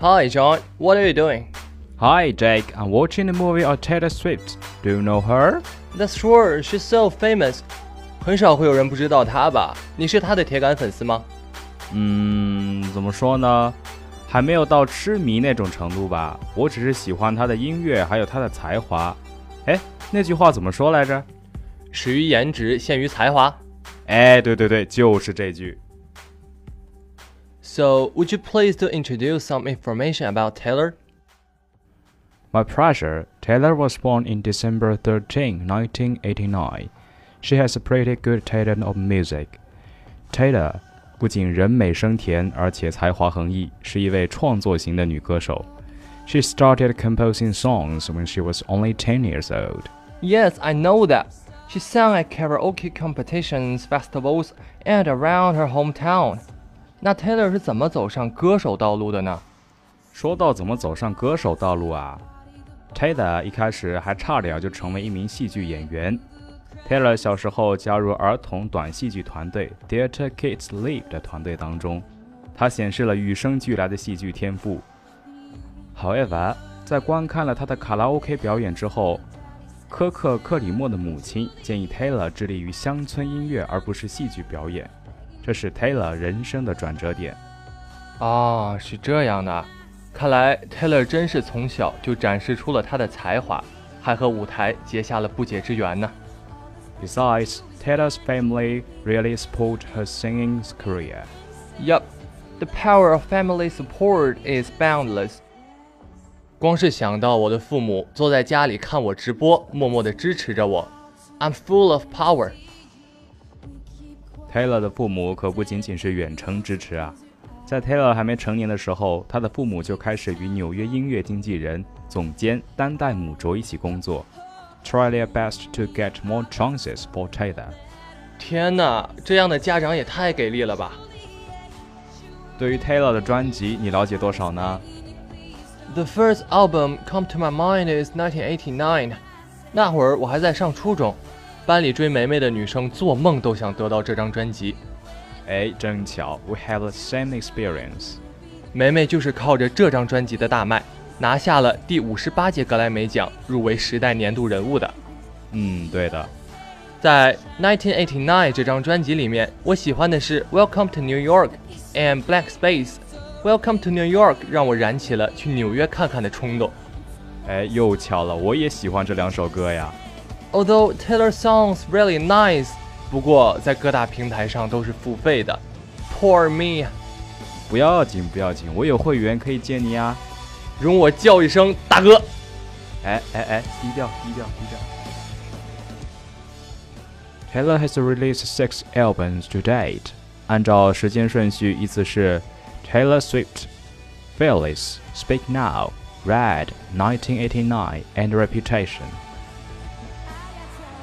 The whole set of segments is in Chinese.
Hi, John. What are you doing? Hi, Jake. I'm watching the movie of Taylor Swift. Do you know her? That's sure. She's so famous. 很少会有人不知道她吧？你是她的铁杆粉丝吗？嗯，怎么说呢？还没有到痴迷那种程度吧。我只是喜欢她的音乐，还有她的才华。哎，那句话怎么说来着？始于颜值，陷于才华。哎，对对对，就是这句。So, would you please to introduce some information about Taylor? My pleasure. Taylor was born in December 13, 1989. She has a pretty good talent of music. Taylor 不仅人美声甜，而且才华横溢，是一位创作型的女歌手。She started composing songs when she was only 10 years old. Yes, I know that. She sang at karaoke competitions, festivals, and around her hometown. 那 Taylor 是怎么走上歌手道路的呢？说到怎么走上歌手道路啊，Taylor 一开始还差点就成为一名戏剧演员。Taylor 小时候加入儿童短戏剧团队 Theater Kids Live 的团队当中，他显示了与生俱来的戏剧天赋。However，在观看了他的卡拉 OK 表演之后，科克·克里默的母亲建议 Taylor 致力于乡村音乐而不是戏剧表演。这是 Taylor 人生的转折点。哦，是这样的，看来 Taylor 真是从小就展示出了他的才华，还和舞台结下了不解之缘呢。Besides, Taylor's family really support her singing career. Yup, the power of family support is boundless. 光是想到我的父母坐在家里看我直播，默默地支持着我，I'm full of power. Taylor 的父母可不仅仅是远程支持啊，在 Taylor 还没成年的时候，他的父母就开始与纽约音乐经纪人、总监丹代姆卓一起工作，try their best to get more chances for Taylor。天哪，这样的家长也太给力了吧！对于 Taylor 的专辑，你了解多少呢？The first album come to my mind is 1989，那会儿我还在上初中。班里追梅梅的女生做梦都想得到这张专辑。哎，真巧，We have the same experience。梅梅就是靠着这张专辑的大卖，拿下了第五十八届格莱美奖，入围时代年度人物的。嗯，对的。在1989这张专辑里面，我喜欢的是 Welcome to New York and Black Space。Welcome to New York 让我燃起了去纽约看看的冲动。哎，又巧了，我也喜欢这两首歌呀。Although Taylor songs really nice，不过在各大平台上都是付费的。Poor me，不要紧不要紧，我有会员可以借你啊。容我叫一声大哥。哎哎哎，低调低调低调。Taylor has released six albums to date。按照时间顺序，依次是 Taylor Swift、Fearless、Speak Now、Red、1989 and Reputation。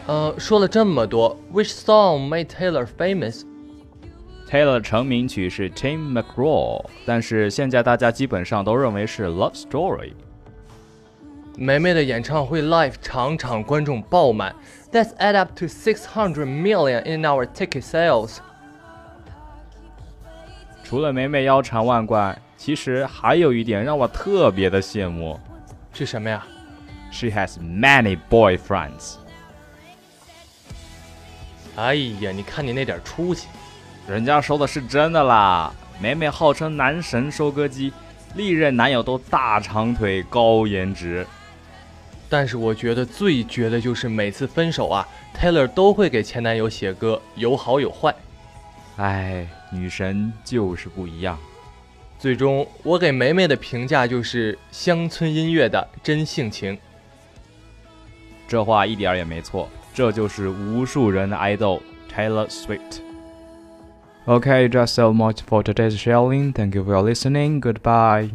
呃，说了这么多，Which song made Taylor famous？Taylor 成名曲是 Tim McGraw，但是现在大家基本上都认为是 Love Story。梅梅的演唱会 live 场场观众爆满，That's add up to six hundred million in our ticket sales。除了梅梅腰缠万贯，其实还有一点让我特别的羡慕，是什么呀？She has many boyfriends。 哎呀，你看你那点出息，人家说的是真的啦。美美号称男神收割机，历任男友都大长腿、高颜值。但是我觉得最绝的就是每次分手啊，Taylor 都会给前男友写歌，有好有坏。哎，女神就是不一样。最终我给梅梅的评价就是乡村音乐的真性情。这话一点也没错。这就是无数人的爱豆 Taylor Swift。Okay, just so much for today's sharing. Thank you for listening. Goodbye.